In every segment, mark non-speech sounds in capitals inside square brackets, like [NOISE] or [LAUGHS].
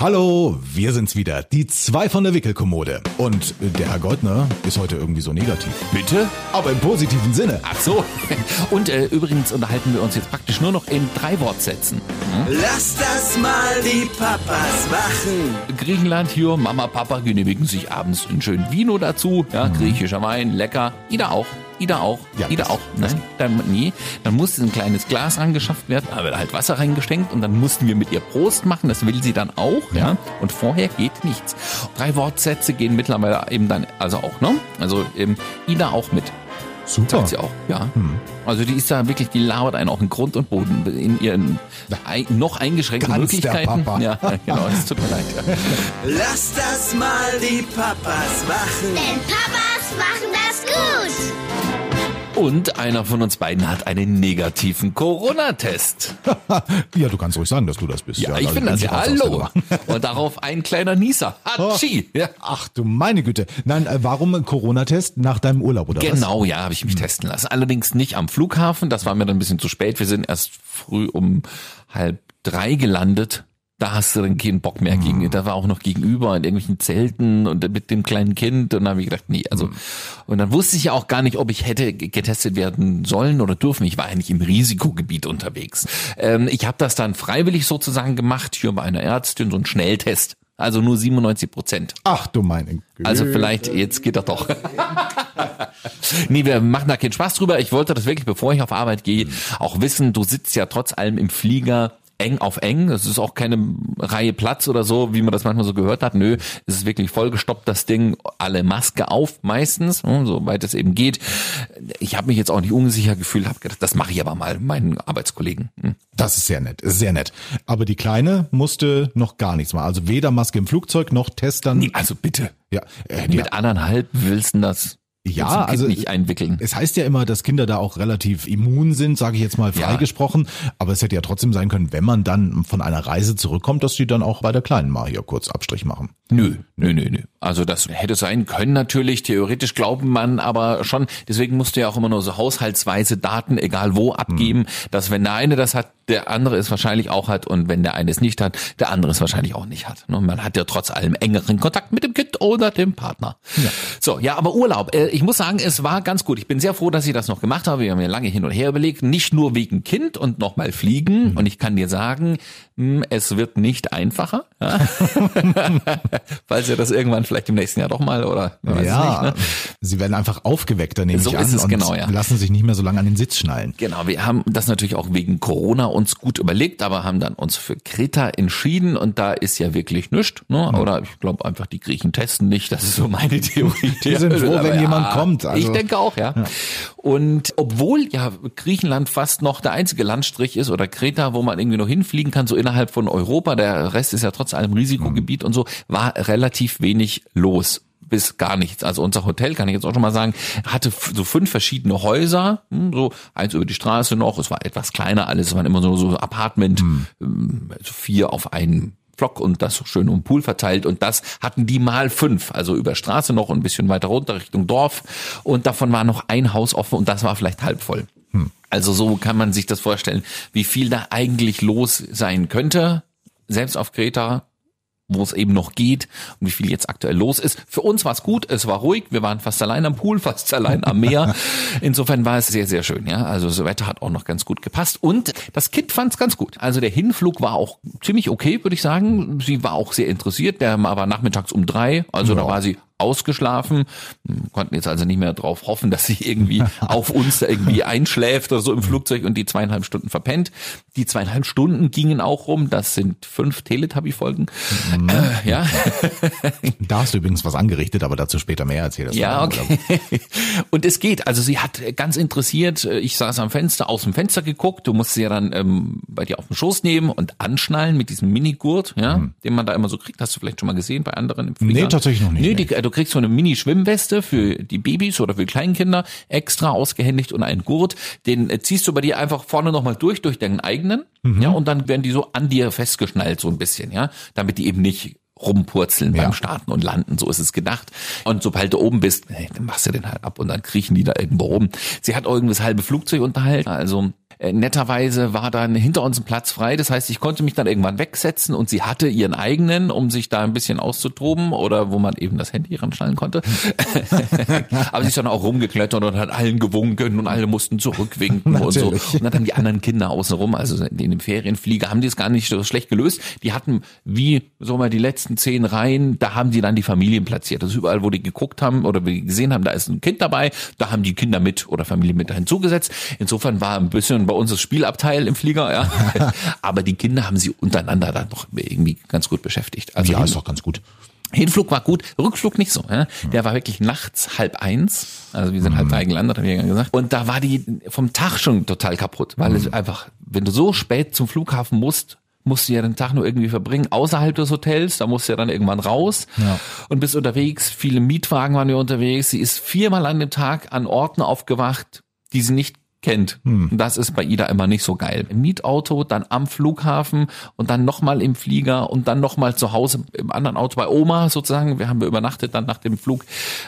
Hallo, wir sind's wieder, die zwei von der Wickelkommode. Und der Herr Goldner ist heute irgendwie so negativ. Bitte? Aber im positiven Sinne. Ach so. [LAUGHS] Und äh, übrigens unterhalten wir uns jetzt praktisch nur noch in drei Wortsätzen. Lass das mal die Papas machen. Griechenland hier, Mama, Papa genehmigen sich abends einen schönen Vino dazu. Ja, griechischer Wein, lecker. Ida auch. Ida auch. Ja, Ida das- auch. Nein, dann, nee. Dann musste ein kleines Glas angeschafft werden, da wird halt Wasser reingeschenkt und dann mussten wir mit ihr Prost machen. Das will sie dann auch, ja. Und vorher geht nichts. Drei Wortsätze gehen mittlerweile eben dann, also auch, ne? Also ähm, Ida auch mit. Super. Sagt sie auch, ja. Also die ist da wirklich, die labert einen auch in Grund und Boden in ihren ein, noch eingeschränkten Ganz der Möglichkeiten. Papa. Ja, [LAUGHS] genau, es tut mir leid. Ja. Lass das mal die Papas machen. Denn Papas machen das gut. Und einer von uns beiden hat einen negativen Corona-Test. [LAUGHS] ja, du kannst ruhig sagen, dass du das bist. Ja, ich also finde das ja. Hallo. [LAUGHS] Und darauf ein kleiner Nieser. Hatschi. Ja. Ach du meine Güte. Nein, äh, warum ein Corona-Test nach deinem Urlaub oder was? Genau, ja, habe ich mich testen lassen. Allerdings nicht am Flughafen. Das war mir dann ein bisschen zu spät. Wir sind erst früh um halb drei gelandet. Da hast du dann keinen Bock mehr gegen. Da war auch noch gegenüber in irgendwelchen Zelten und mit dem kleinen Kind. Und dann habe ich gedacht, nee, also. Und dann wusste ich ja auch gar nicht, ob ich hätte getestet werden sollen oder dürfen. Ich war nicht im Risikogebiet unterwegs. Ähm, ich habe das dann freiwillig sozusagen gemacht, hier bei einer Ärztin, so ein Schnelltest. Also nur 97 Prozent. Ach du meine Güte. Also vielleicht, jetzt geht er doch. [LAUGHS] nee, wir machen da keinen Spaß drüber. Ich wollte das wirklich, bevor ich auf Arbeit gehe, auch wissen, du sitzt ja trotz allem im Flieger eng auf eng. Das ist auch keine Reihe Platz oder so, wie man das manchmal so gehört hat. Nö, es ist wirklich vollgestoppt, das Ding. Alle Maske auf meistens, hm, soweit es eben geht. Ich habe mich jetzt auch nicht unsicher gefühlt, habe gedacht, das mache ich aber mal meinen Arbeitskollegen. Hm. Das ist sehr nett, ist sehr nett. Aber die Kleine musste noch gar nichts machen. Also weder Maske im Flugzeug noch Test dann. Nee, also bitte. Ja, äh, Mit anderthalb willst du das Ja, also- nicht einwickeln. es heißt ja immer, dass Kinder da auch relativ immun sind, sage ich jetzt mal Ja. freigesprochen. Aber es hätte ja trotzdem sein können, wenn man dann von einer Reise zurückkommt, dass die dann auch bei der Kleinen mal hier kurz Abstrich machen. Nö, nö, nö, nö. Also das hätte sein können natürlich, theoretisch glauben man aber schon, deswegen musst du ja auch immer nur so haushaltsweise Daten, egal wo, abgeben, dass wenn der eine das hat, der andere es wahrscheinlich auch hat und wenn der eine es nicht hat, der andere es wahrscheinlich auch nicht hat. Ne? Man hat ja trotz allem engeren Kontakt mit dem Kind oder dem Partner. So, ja, aber Urlaub. Äh, Ich muss sagen, es war ganz gut. Ich bin sehr froh, dass ich das noch gemacht habe. Wir haben ja lange hin und her überlegt, nicht nur wegen Kind und nochmal fliegen. Und ich kann dir sagen, mh, es wird nicht einfacher. [LAUGHS] Falls ihr das irgendwann vielleicht im nächsten Jahr doch mal oder ja, nicht, ne? sie werden einfach aufgeweckter, nehme So ich an, ist es und genau, ja. lassen sich nicht mehr so lange an den Sitz schnallen. Genau, wir haben das natürlich auch wegen Corona uns gut überlegt, aber haben dann uns für Kreta entschieden und da ist ja wirklich nichts. Ne? Oder ich glaube einfach, die Griechen testen nicht. Das ist so meine Theorie. Die sind froh, wenn Aber jemand kommt, also- ich denke auch, ja. Und obwohl ja Griechenland fast noch der einzige Landstrich ist oder Kreta, wo man irgendwie noch hinfliegen kann, so innerhalb von Europa, der Rest ist ja trotz allem Risikogebiet und so, war relativ wenig los bis gar nichts. Also unser Hotel, kann ich jetzt auch schon mal sagen, hatte so fünf verschiedene Häuser, hm, so eins über die Straße noch, es war etwas kleiner alles, es waren immer so, so Apartment, also vier auf einen Block und das schön um Pool verteilt. Und das hatten die mal fünf, also über Straße noch und ein bisschen weiter runter Richtung Dorf. Und davon war noch ein Haus offen und das war vielleicht halb voll. Also so kann man sich das vorstellen, wie viel da eigentlich los sein könnte, selbst auf Kreta, wo es eben noch geht und wie viel jetzt aktuell los ist. Für uns war es gut, es war ruhig, wir waren fast allein am Pool, [LAUGHS] fast allein am Meer. Insofern war es sehr, sehr schön. Ja, Also das Wetter hat auch noch ganz gut gepasst und das Kind fand es ganz gut. Also der Hinflug war auch ziemlich okay, würde ich sagen. Sie war auch sehr interessiert, der war nachmittags um drei, also da Ja. war sie ausgeschlafen, konnten jetzt also nicht mehr darauf hoffen, dass sie irgendwie [LAUGHS] auf uns irgendwie einschläft oder so im Flugzeug und die zweieinhalb Stunden verpennt. Die zweieinhalb Stunden gingen auch rum, das sind fünf Teletubby-Folgen. Äh, ja, [LAUGHS] Da hast du übrigens was angerichtet, aber dazu später mehr erzähl ja, okay. [LAUGHS] Und es geht. Also sie hat ganz interessiert, äh, ich saß am Fenster, aus dem Fenster geguckt. Du musst sie ja dann ähm, bei dir auf den Schoß nehmen und anschnallen mit diesem Minigurt, ja, den man da immer so kriegt. Hast du vielleicht schon mal gesehen bei anderen im Flieger? Nee, tatsächlich noch nicht, Nee, nee. die, äh, du kriegst so eine Mini-Schwimmweste für die Babys oder für Kleinkinder, extra ausgehändigt und einen Gurt. Den äh, ziehst du bei dir einfach vorne nochmal durch, durch deinen eigenen, Mhm. ja, und dann werden die so an dir festgeschnallt, so ein bisschen, ja, damit die eben nicht rumpurzeln Ja. beim Starten und Landen, so ist es gedacht. Und sobald du oben bist, hey, dann machst du den halt ab und dann kriechen die da irgendwo rum. Sie hat das halbe Flugzeug unterhalten, also Äh, netterweise war dann hinter uns ein Platz frei. Das heißt, ich konnte mich dann irgendwann wegsetzen und sie hatte ihren eigenen, um sich da ein bisschen auszutoben oder wo man eben das Handy ranschalten konnte. [LAUGHS] Aber sie ist dann auch rumgeklettert und hat allen gewunken und alle mussten zurückwinken und so. Und dann haben die anderen Kinder außenrum, also in dem Ferienflieger, haben die es gar nicht so schlecht gelöst. Die hatten wie, so mal die letzten zehn Reihen, da haben die dann die Familien platziert. Das ist überall, wo die geguckt haben oder gesehen haben, da ist ein Kind dabei, da haben die Kinder mit oder Familie mit hinzugesetzt. Insofern war ein bisschen bei uns das Spielabteil im Flieger, ja. [LAUGHS] Aber die Kinder haben sie untereinander dann noch irgendwie ganz gut beschäftigt. Also ja, ist doch ganz gut. Hinflug war gut, Rückflug nicht so. Ja? Der war wirklich nachts halb eins. Also wir sind halb drei gelandet, habe ich ja gesagt. Und da war die vom Tag schon total kaputt, weil es einfach, wenn du so spät zum Flughafen musst, musst du ja den Tag nur irgendwie verbringen, außerhalb des Hotels, da musst du ja dann irgendwann raus Ja. und bist unterwegs, viele Mietwagen waren wir unterwegs, sie ist viermal an dem Tag an Orten aufgewacht, die sie nicht kennt. Und das ist bei Ida immer nicht so geil. Im Mietauto, dann am Flughafen und dann nochmal im Flieger und dann nochmal zu Hause im anderen Auto bei Oma sozusagen. Wir haben übernachtet dann nach dem Flug.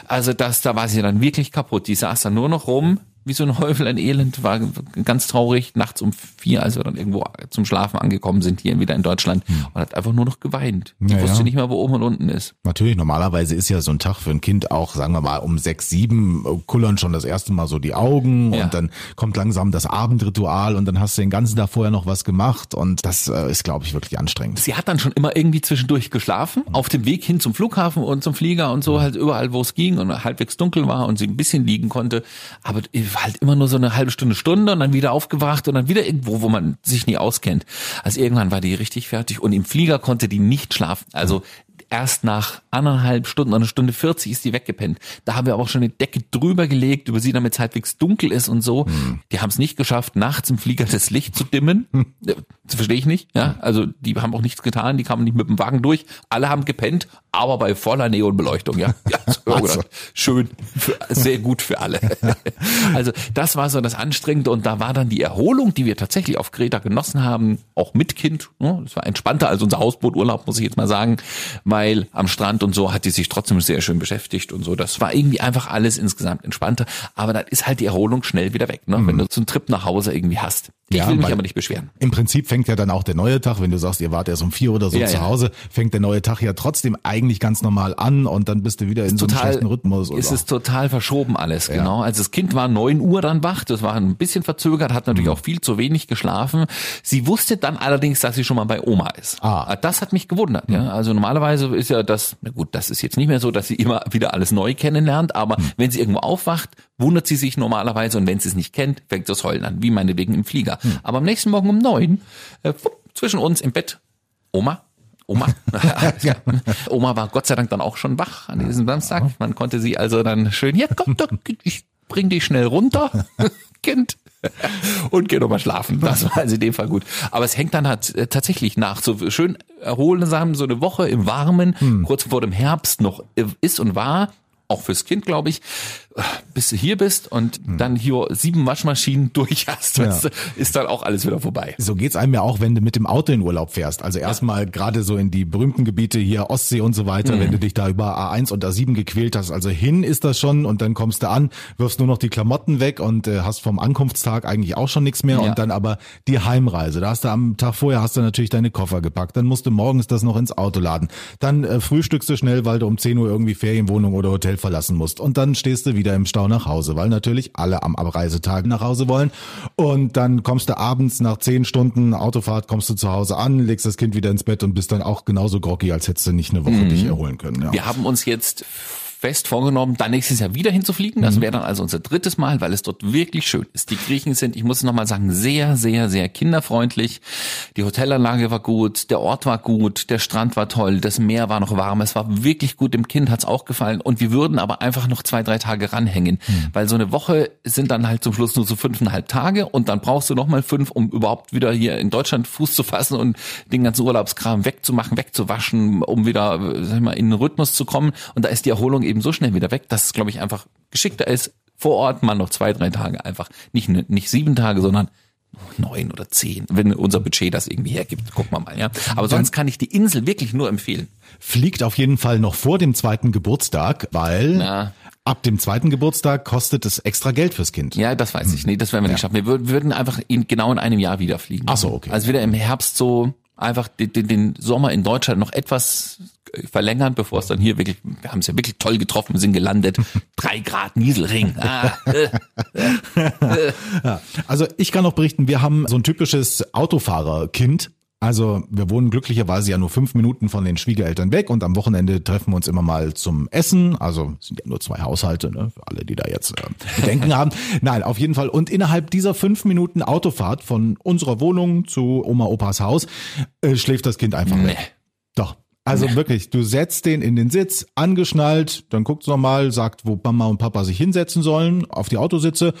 Also das, da war sie dann wirklich kaputt. Die saß dann nur noch rum, wie so ein Häufel, ein Elend, war ganz traurig. Nachts um vier, als wir dann irgendwo zum Schlafen angekommen sind, hier wieder in Deutschland und hat einfach nur noch geweint. Die Ja, wusste nicht mehr, wo oben und unten ist. Natürlich, normalerweise ist ja so ein Tag für ein Kind auch, sagen wir mal, um sechs, sieben äh, kullern schon das erste Mal so die Augen Ja. und dann kommt langsam das Abendritual und dann hast du den ganzen Tag vorher noch was gemacht und das äh, ist, glaube ich, wirklich anstrengend. Sie hat dann schon immer irgendwie zwischendurch geschlafen, auf dem Weg hin zum Flughafen und zum Flieger und so halt überall, wo es ging und halbwegs dunkel war und sie ein bisschen liegen konnte. Aber halt immer nur so eine halbe Stunde, Stunde und dann wieder aufgewacht und dann wieder irgendwo, wo man sich nie auskennt. Also irgendwann war die richtig fertig und im Flieger konnte die nicht schlafen. Also erst nach anderthalb Stunden, eine Stunde 40 ist die weggepennt. Da haben wir aber auch schon eine Decke drüber gelegt, über sie, damit es halbwegs dunkel ist und so. Die haben es nicht geschafft, nachts im Flieger das Licht zu dimmen. Das verstehe ich nicht. Ja, also die haben auch nichts getan, die kamen nicht mit dem Wagen durch. Alle haben gepennt, aber bei voller Neonbeleuchtung. Ja, ja so, ich hab gedacht, schön, für, sehr gut für alle. [LAUGHS] Also das war so das Anstrengende und da war dann die Erholung, die wir tatsächlich auf Kreta genossen haben, auch mit Kind. ne? Das war entspannter als unser Hausbooturlaub, muss ich jetzt mal sagen, weil am Strand und so hat die sich trotzdem sehr schön beschäftigt und so. Das war irgendwie einfach alles insgesamt entspannter. Aber dann ist halt die Erholung schnell wieder weg, ne? wenn du so einen Trip nach Hause irgendwie hast. Ich Ja, will mich aber nicht beschweren. Im Prinzip fängt ja dann auch der neue Tag, wenn du sagst, ihr wart erst um vier oder so Ja, zu ja. Hause, fängt der neue Tag ja trotzdem eigentlich ganz normal an und dann bist du wieder in so einem schlechten Rhythmus. ist oder? es total verschoben alles, genau. Also das Kind war neun Uhr dann wach, das war ein bisschen verzögert, hat natürlich Mhm. auch viel zu wenig geschlafen. Sie wusste dann allerdings, dass sie schon mal bei Oma ist. Ah. Das hat mich gewundert, ja. Also normalerweise ist ja das, na gut, das ist jetzt nicht mehr so, dass sie immer wieder alles neu kennenlernt, aber Mhm. wenn sie irgendwo aufwacht, wundert sie sich normalerweise und wenn sie es nicht kennt, fängt das Heulen an, wie meinetwegen im Flieger. Mhm. Aber am nächsten Morgen um neun, äh, zwischen uns im Bett, Oma, Oma. [LAUGHS] [LAUGHS] ja. Oma war Gott sei Dank dann auch schon wach an diesem Samstag. Man konnte sie also dann schön, ja komm doch, ich bring dich schnell runter, [LAUGHS] Kind. Und geh doch mal schlafen. Das war also in dem Fall gut. Aber es hängt dann halt äh, tatsächlich nach. So schön erholsam, so eine Woche im Warmen, kurz vor dem Herbst noch äh, ist und war. Auch fürs Kind, glaube ich, bis du hier bist und dann hier sieben Waschmaschinen durch hast, weißt du, ist dann auch alles wieder vorbei. So geht's einem ja auch, wenn du mit dem Auto in Urlaub fährst. Also erstmal gerade so in die berühmten Gebiete hier Ostsee und so weiter, wenn du dich da über A1 und A7 gequält hast. Also hin ist das schon und dann kommst du an, wirfst nur noch die Klamotten weg und äh, hast vom Ankunftstag eigentlich auch schon nichts mehr Ja. und dann aber die Heimreise. Da hast du am Tag vorher hast du natürlich deine Koffer gepackt. Dann musst du morgens das noch ins Auto laden. Dann äh, frühstückst du schnell, weil du um 10 Uhr irgendwie Ferienwohnung oder Hotel verlassen musst. Und dann stehst du wieder im Stau nach Hause, weil natürlich alle am Abreisetag nach Hause wollen. Und dann kommst du abends nach 10 Stunden Autofahrt, kommst du zu Hause an, legst das Kind wieder ins Bett und bist dann auch genauso groggy, als hättest du nicht eine Woche dich erholen können. Ja. Wir haben uns jetzt fest vorgenommen, dann nächstes Jahr wieder hinzufliegen. Mhm. Das wäre dann also unser drittes Mal, weil es dort wirklich schön ist. Die Griechen sind, ich muss es nochmal sagen, sehr, sehr, sehr kinderfreundlich. Die Hotelanlage war gut, der Ort war gut, der Strand war toll, das Meer war noch warm, es war wirklich gut, dem Kind hat's auch gefallen und wir würden aber einfach noch zwei, drei Tage ranhängen, Mhm. weil so eine Woche sind dann halt zum Schluss nur so fünfeinhalb Tage und dann brauchst du nochmal fünf, um überhaupt wieder hier in Deutschland Fuß zu fassen und den ganzen Urlaubskram wegzumachen, wegzuwaschen, um wieder, äh, sag ich mal, in den Rhythmus zu kommen und da ist die Erholung eben so schnell wieder weg, dass es, glaube ich, einfach geschickter ist, vor Ort mal noch zwei, drei Tage einfach, nicht, nicht sieben Tage, sondern neun oder zehn, wenn unser Budget das irgendwie hergibt, gucken wir mal, ja. Aber sonst kann ich die Insel wirklich nur empfehlen. Fliegt auf jeden Fall noch vor dem zweiten Geburtstag, weil Na. Ab dem zweiten Geburtstag kostet es extra Geld fürs Kind. Ja, das weiß ich. Nee, das werden wir nicht schaffen. Wir würden, würden einfach in, genau in einem Jahr wieder fliegen. Ach so, okay. Also wieder im Herbst so einfach den, den, den Sommer in Deutschland noch etwas verlängern, bevor es dann hier wirklich, wir haben es ja wirklich toll getroffen, sind gelandet. [LAUGHS] Drei Grad Nieselring. Ah, äh, [LAUGHS] Ja. Also ich kann noch berichten, wir haben so ein typisches Autofahrerkind. Also wir wohnen glücklicherweise ja nur fünf Minuten von den Schwiegereltern weg und am Wochenende treffen wir uns immer mal zum Essen. Also sind ja nur zwei Haushalte, ne? für alle, die da jetzt äh, Bedenken haben. [LAUGHS] Nein, auf jeden Fall. Und innerhalb dieser fünf Minuten Autofahrt von unserer Wohnung zu Oma Opas Haus äh, schläft das Kind einfach Nee. weg. Doch. Also wirklich, du setzt den in den Sitz, angeschnallt, dann guckt's nochmal, sagt, wo Mama und Papa sich hinsetzen sollen, auf die Autositze,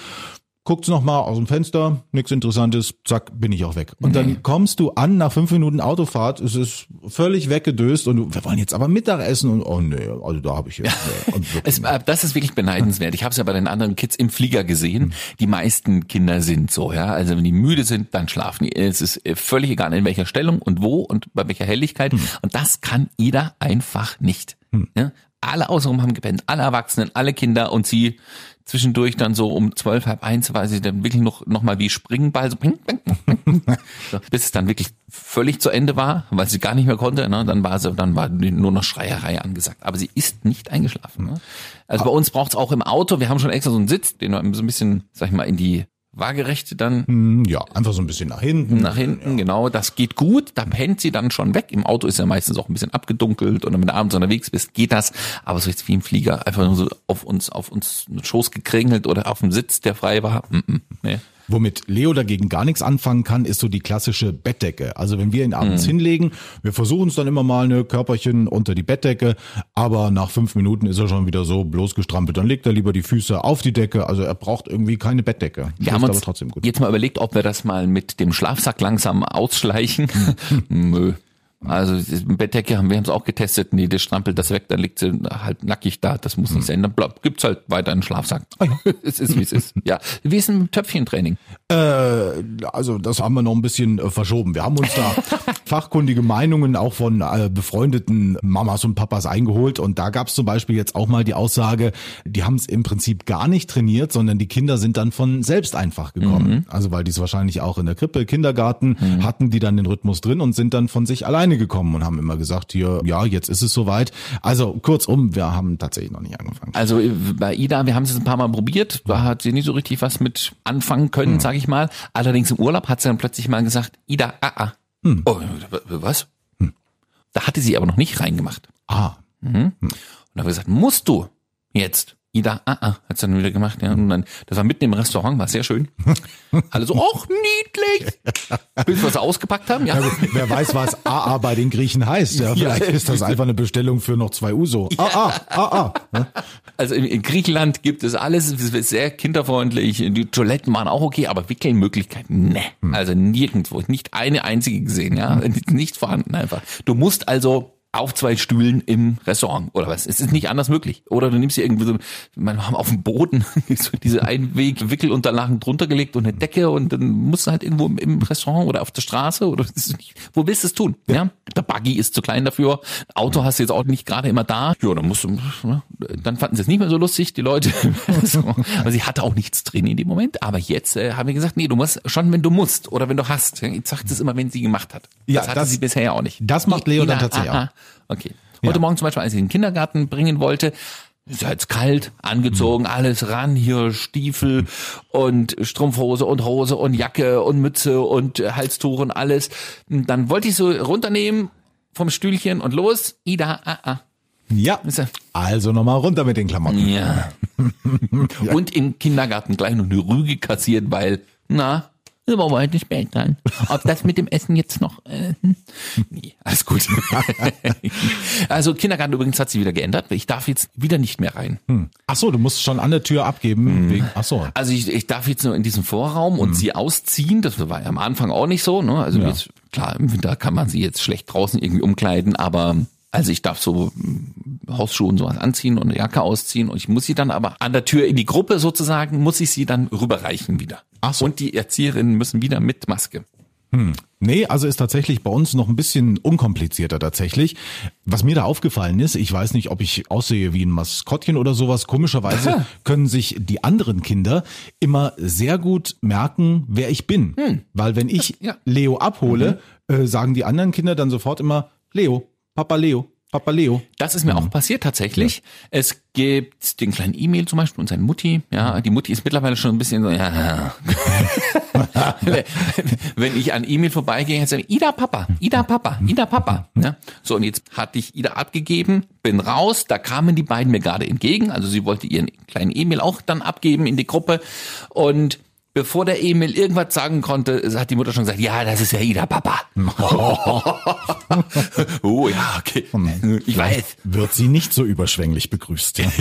guckt's nochmal aus dem Fenster, nichts Interessantes, zack, bin ich auch weg. Und dann kommst du an nach fünf Minuten Autofahrt, es ist völlig weggedöst und du, wir wollen jetzt aber Mittag essen und oh nee, also da habe ich jetzt. [LAUGHS] Nee. Es, äh, das ist wirklich beneidenswert. Ich habe es ja bei den anderen Kids im Flieger gesehen. Die meisten Kinder sind so, ja. Also wenn die müde sind, dann schlafen die. Es ist äh, völlig egal, in welcher Stellung und wo und bei welcher Helligkeit. Und das kann Ida einfach nicht. Ja? Alle außenrum haben gepennt, alle Erwachsenen, alle Kinder und sie zwischendurch dann so um zwölf, halb eins, weil sie dann wirklich noch, noch mal wie Springball, so, ping, ping, ping, ping. [LAUGHS] so bis es dann wirklich völlig zu Ende war, weil sie gar nicht mehr konnte, ne? dann war sie, dann war nur noch Schreierei angesagt. Aber sie ist nicht eingeschlafen. Ne? Also bei uns braucht's auch im Auto, wir haben schon extra so einen Sitz, den wir so ein bisschen, sag ich mal, in die Waagerechte dann hm, ja, einfach so ein bisschen nach hinten. nach hinten, genau, das geht gut, da pennt sie dann schon weg. Im Auto ist ja meistens auch ein bisschen abgedunkelt und wenn du abends unterwegs bist, geht das, aber so jetzt wie im Flieger, einfach nur so auf uns, auf uns einen Schoß gekringelt oder auf dem Sitz, der frei war, mm -mm, nee. Womit Leo dagegen gar nichts anfangen kann, ist so die klassische Bettdecke. Also wenn wir ihn abends hinlegen, wir versuchen es dann immer mal eine Körperchen unter die Bettdecke, aber nach fünf Minuten ist er schon wieder so bloß gestrampelt. Dann legt er lieber die Füße auf die Decke. Also er braucht irgendwie keine Bettdecke. Wir haben uns aber trotzdem gut. jetzt mal überlegt, ob wir das mal mit dem Schlafsack langsam ausschleichen. [LAUGHS] Nö. Also Bettdecke haben wir haben es auch getestet. Nee, der strampelt das weg, dann liegt sie halt nackig da. Das muss nicht sein. Dann bleibt, gibt's halt weiter einen Schlafsack. [LAUGHS] es ist wie es ist. Ja. Wie ist ein Töpfchentraining? Äh, also das haben wir noch ein bisschen äh, verschoben. Wir haben uns da [LAUGHS] fachkundige Meinungen auch von äh, befreundeten Mamas und Papas eingeholt und da gab es zum Beispiel jetzt auch mal die Aussage, die haben es im Prinzip gar nicht trainiert, sondern die Kinder sind dann von selbst einfach gekommen. Also weil die es wahrscheinlich auch in der Krippe, Kindergarten hatten die dann den Rhythmus drin und sind dann von sich alleine gekommen und haben immer gesagt, hier, ja, jetzt ist es soweit. Also kurzum, wir haben tatsächlich noch nicht angefangen. Also äh, bei Ida, wir haben es jetzt ein paar Mal probiert, da hat sie nicht so richtig was mit anfangen können, sage ich mal. Allerdings im Urlaub hat sie dann plötzlich mal gesagt, Ida, ah, ah. Oh, was? Da hatte sie aber noch nicht reingemacht. Ah, Und dann haben wir gesagt, musst du jetzt? Ida, ah, ah, hat dann wieder gemacht, ja. Und dann, das war mitten im Restaurant, war sehr schön. [LAUGHS] Alle so, ach, niedlich. Bis wir es ausgepackt haben, ja. Wer weiß, was AA bei den Griechen heißt. [LAUGHS] Ja, vielleicht ist das einfach eine Bestellung für noch zwei Uso. AA, AA. Ne? Also in, in Griechenland gibt es alles, es ist sehr kinderfreundlich, die Toiletten waren auch okay, aber Wickelmöglichkeiten, ne. Also nirgendwo, nicht eine einzige gesehen, ja. Nicht vorhanden einfach. Du musst also auf zwei Stühlen im Restaurant oder was. Es ist nicht anders möglich. Oder du nimmst hier irgendwie so, man haben auf dem Boden [LAUGHS] so diese Einweg-Wickelunterlagen drunter gelegt und eine Decke und dann musst du halt irgendwo im, im Restaurant oder auf der Straße oder nicht, wo willst du es tun? Ja. Der Buggy ist zu klein dafür. Auto hast du jetzt auch nicht gerade immer da. Ja, dann musst du, ne? dann fanden sie es nicht mehr so lustig, die Leute. [LAUGHS] Aber sie hatte auch nichts drin in dem Moment. Aber jetzt äh, haben wir gesagt, nee, du musst schon, wenn du musst oder wenn du hast. Jetzt sagt es immer, wenn sie gemacht hat. Ja, das hatte das- sie bisher ja auch nicht. das macht Leo dann tatsächlich ah. Okay. Heute Morgen zum Beispiel, als ich in den Kindergarten bringen wollte, ist ja jetzt kalt, angezogen, alles ran, hier Stiefel und Strumpfhose und Hose und Jacke und Mütze und äh, Halstuch und alles. Und Dann wollte ich so runternehmen vom Stühlchen und los. Ida, ah, ah. Ja. Also nochmal runter mit den Klamotten. Ja. [LAUGHS] Und im Kindergarten gleich noch eine Rüge kassiert, weil, na, wir wollen heute spät dran. Ob das mit dem Essen jetzt noch, äh, hm? nee, alles gut. [LAUGHS] also Kindergarten übrigens hat sich wieder geändert. Ich darf jetzt wieder nicht mehr rein. Ach so, du musst schon an der Tür abgeben. Wegen, ach so. Also ich, ich darf jetzt nur in diesem Vorraum und sie ausziehen. Das war ja am Anfang auch nicht so. Ne? Also Ja. jetzt, klar, im Winter kann man sie jetzt schlecht draußen irgendwie umkleiden, aber also ich darf so mm, Hausschuhe und sowas anziehen und eine Jacke ausziehen und ich muss sie dann aber an der Tür in die Gruppe sozusagen, muss ich sie dann rüberreichen wieder. Ach so. Und die Erzieherinnen müssen wieder mit Maske. Nee, also ist tatsächlich bei uns noch ein bisschen unkomplizierter tatsächlich. Was mir da aufgefallen ist, ich weiß nicht, ob ich aussehe wie ein Maskottchen oder sowas. Komischerweise können sich die anderen Kinder immer sehr gut merken, wer ich bin. Weil wenn ich ja. Leo abhole, äh, sagen die anderen Kinder dann sofort immer Leo, Papa Leo, Papa Leo. Das ist mir auch passiert tatsächlich. Es gibt den kleinen E-Mail zum Beispiel und seine Mutti. Ja, die Mutti ist mittlerweile schon ein bisschen so, ja. [LAUGHS] Wenn ich an E-Mail vorbeigehe, sage ich, Ida Papa, Ida Papa, Ida Papa. Ja. So, und jetzt hatte ich Ida abgegeben, bin raus, da kamen die beiden mir gerade entgegen. Also sie wollte ihren kleinen E-Mail auch dann abgeben in die Gruppe. Und bevor der Emil irgendwas sagen konnte, hat die Mutter schon gesagt, ja, das ist ja Ida Papa. [LAUGHS] oh ja, okay. Ich weiß. Wird sie nicht so überschwänglich begrüßt. [LAUGHS]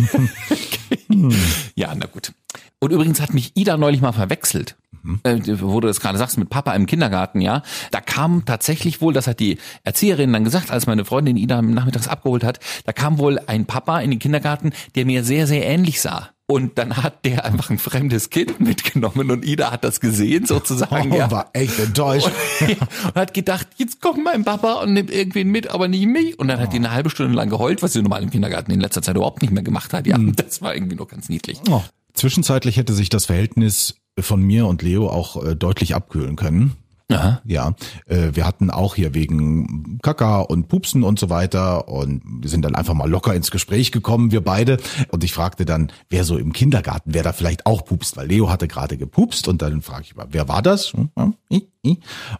Ja, na gut. Und übrigens hat mich Ida neulich mal verwechselt. Mhm. Äh, wo du das gerade sagst, mit Papa im Kindergarten, ja. Da kam tatsächlich wohl, das hat die Erzieherin dann gesagt, als meine Freundin Ida nachmittags abgeholt hat, da kam wohl ein Papa in den Kindergarten, der mir sehr, sehr ähnlich sah. Und dann hat der einfach ein fremdes Kind mitgenommen und Ida hat das gesehen sozusagen. Oh, ja. war echt enttäuscht. [LAUGHS] und hat gedacht, jetzt kommt mein Papa und nimmt irgendwen mit, aber nicht mich. Und dann hat die eine halbe Stunde lang geheult, was sie normal im Kindergarten in letzter Zeit überhaupt nicht mehr gemacht hat. Ja, das war irgendwie noch ganz niedlich. Oh. Zwischenzeitlich hätte sich das Verhältnis von mir und Leo auch äh, deutlich abkühlen können. Aha. Ja, äh, wir hatten auch hier wegen Kaka und Pupsen und so weiter und wir sind dann einfach mal locker ins Gespräch gekommen, wir beide. Und ich fragte dann, wer so im Kindergarten, wer da vielleicht auch pupst, weil Leo hatte gerade gepupst und dann frage ich mal, wer war das? Hm, ich, ich.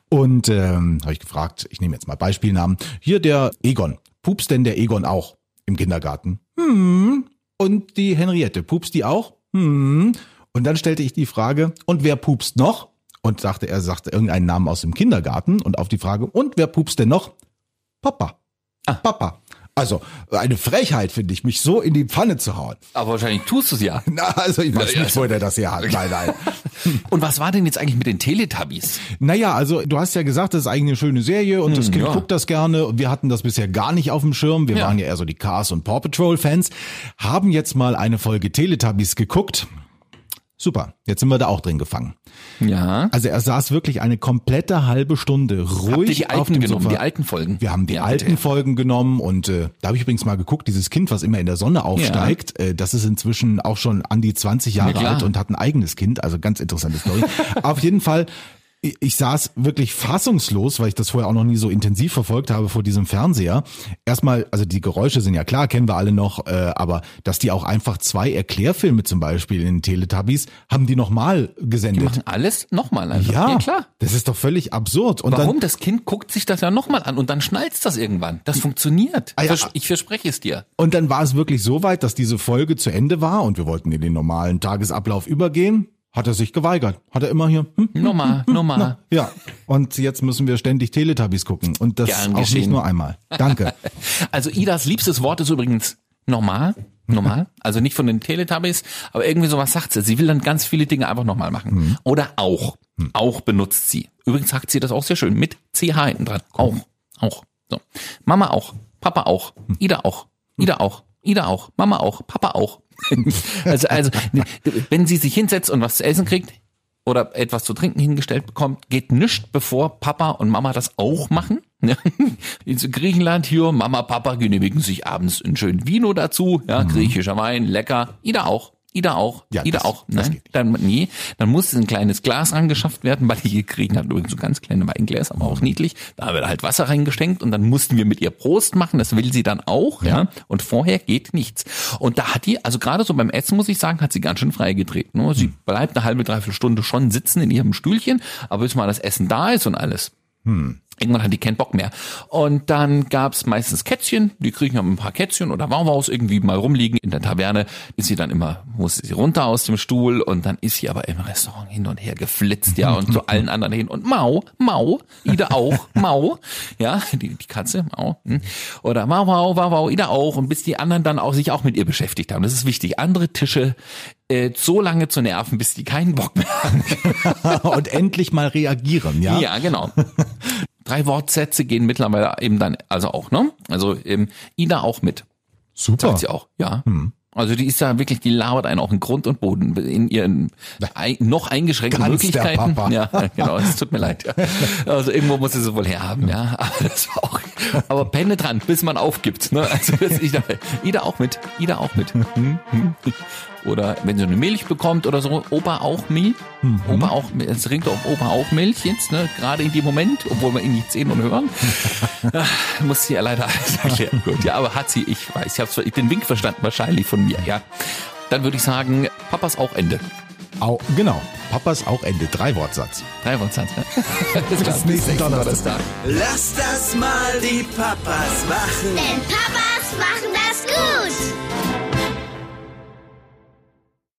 Und ähm, habe ich gefragt, ich nehme jetzt mal Beispielnamen, hier der Egon. Pupst denn der Egon auch im Kindergarten? Hm. Und die Henriette, pupst die auch? Hm. Und dann stellte ich die Frage, und wer pupst noch? Und sagte, er sagte irgendeinen Namen aus dem Kindergarten und auf die Frage, und wer pupst denn noch? Papa. Ah. Papa. Also, eine Frechheit finde ich, mich so in die Pfanne zu hauen. Aber wahrscheinlich tust du es ja. Na, also ich weiß Ja, nicht, wo der das her hat. Nein, nein. [LAUGHS] Und was war denn jetzt eigentlich mit den Teletubbies? Naja, also du hast ja gesagt, das ist eigentlich eine schöne Serie und das Kind Hm, ja. guckt das gerne und wir hatten das bisher gar nicht auf dem Schirm. Wir Ja. waren ja eher so die Cars und Paw Patrol Fans, haben jetzt mal eine Folge Teletubbies geguckt. Super, jetzt sind wir da auch drin gefangen. Ja. Also er saß wirklich eine komplette halbe Stunde ruhig Habt ihr die auf alten dem genommen, Sofa. die alten Folgen? Wir haben die Ja, alten bitte. Folgen genommen und äh, da habe ich übrigens mal geguckt, dieses Kind, was immer in der Sonne aufsteigt, äh, das ist inzwischen auch schon an die 20 Jahre Ja, alt und hat ein eigenes Kind, also ganz interessante Story. [LAUGHS] Auf jeden Fall, ich, saß wirklich fassungslos, weil ich das vorher auch noch nie so intensiv verfolgt habe vor diesem Fernseher. Erstmal, also die Geräusche sind ja klar, kennen wir alle noch, äh, aber dass die auch einfach zwei Erklärfilme zum Beispiel in den Teletubbies, haben die nochmal Die gesendet. machen alles nochmal einfach. Ja, ja klar. das ist doch völlig absurd. Und Warum? dann, Das Kind guckt sich das ja nochmal an und dann schnallt's das irgendwann. Das funktioniert. Ah ja. Ich verspreche es dir. Und dann war es wirklich so weit, dass diese Folge zu Ende war und wir wollten in den normalen Tagesablauf übergehen. Hat er sich geweigert. Hat er immer hier, hm, Nochmal, nochmal. ja. Und jetzt müssen wir ständig Teletubbies gucken. Und das Gern auch nicht nur einmal. Danke. [LAUGHS] Also Idas liebstes Wort ist übrigens normal. Normal. Also nicht von den Teletubbies, aber irgendwie sowas sagt sie. Sie will dann ganz viele Dinge einfach nochmal machen. Mhm. Oder auch. Auch benutzt sie. Übrigens sagt sie das auch sehr schön. Mit CH hinten dran. Auch. Auch. So. Mama auch. Papa auch. Hm. Ida auch. Ida auch. Ida auch. Mama auch. Papa auch. [LAUGHS] also, also, wenn sie sich hinsetzt und was zu essen kriegt, oder etwas zu trinken hingestellt bekommt, geht nichts, bevor Papa und Mama das auch machen. [LAUGHS] Ja. In Griechenland hier, Mama, Papa genehmigen sich abends einen schönen Vino dazu, ja, griechischer Wein, lecker. Ida auch. Ida auch. Ja, Ida das- auch. Nein, dann, nee, dann muss ein kleines Glas angeschafft werden, weil die hier kriegen hat übrigens so ganz kleine Weingläser, aber auch niedlich. Da wird halt Wasser reingeschenkt und dann mussten wir mit ihr Prost machen. Das will sie dann auch, ja. Und vorher geht nichts. Und da hat die, also gerade so beim Essen muss ich sagen, hat sie ganz schön freigedreht. Ne? Sie bleibt eine halbe, dreiviertel Stunde schon sitzen in ihrem Stühlchen, aber bis mal das Essen da ist und alles. Irgendwann hat die keinen Bock mehr. Und dann gab's meistens Kätzchen, die kriegen haben ein paar Kätzchen oder Wauwaus irgendwie mal rumliegen. In der Taverne ist sie dann immer, muss sie runter aus dem Stuhl und dann ist sie aber im Restaurant hin und her geflitzt, ja, und zu allen anderen hin. Und Mau, Mau, Ida auch, Mau, ja, die, die Katze, Mau, hm. oder Mau, Mau, Ida auch. Und bis die anderen dann auch sich auch mit ihr beschäftigt haben. Das ist wichtig. Andere Tische äh, so lange zu nerven, bis die keinen Bock mehr haben. [LAUGHS] und endlich mal reagieren, ja? Ja, genau. Drei Wortsätze gehen mittlerweile eben dann also auch, ne? Also ähm, Ida auch mit. Super. Sagt sie auch, ja. Also die ist da wirklich, die labert einen auch in Grund und Boden in ihren noch eingeschränkten Ganz der Möglichkeiten. Papa. Ja, genau, es tut mir leid. Ja. Also irgendwo muss es wohl herhaben, ja. Aber das war auch, aber penetrant, bis man aufgibt. Ne? Also das, Ida, Ida auch mit, Ida auch mit. [LAUGHS] Oder wenn sie eine Milch bekommt oder so, Opa auch Milch. Opa auch, es trinkt auch Opa auch Milch jetzt, ne? Gerade in dem Moment, obwohl wir ihn nicht sehen und hören. [LAUGHS] Muss sie ja leider alles erklären. Gut, ja, aber hat sie, ich weiß, ich habe den Wink verstanden, wahrscheinlich von mir, ja. Dann würde ich sagen, Papas auch Ende. Au, genau. Papas auch Ende. Drei Wortsatz. Drei Worte, ne? [LAUGHS] Bis klar. nächsten Donnerstag. Lass das mal die Papas machen. Denn Papas machen das gut.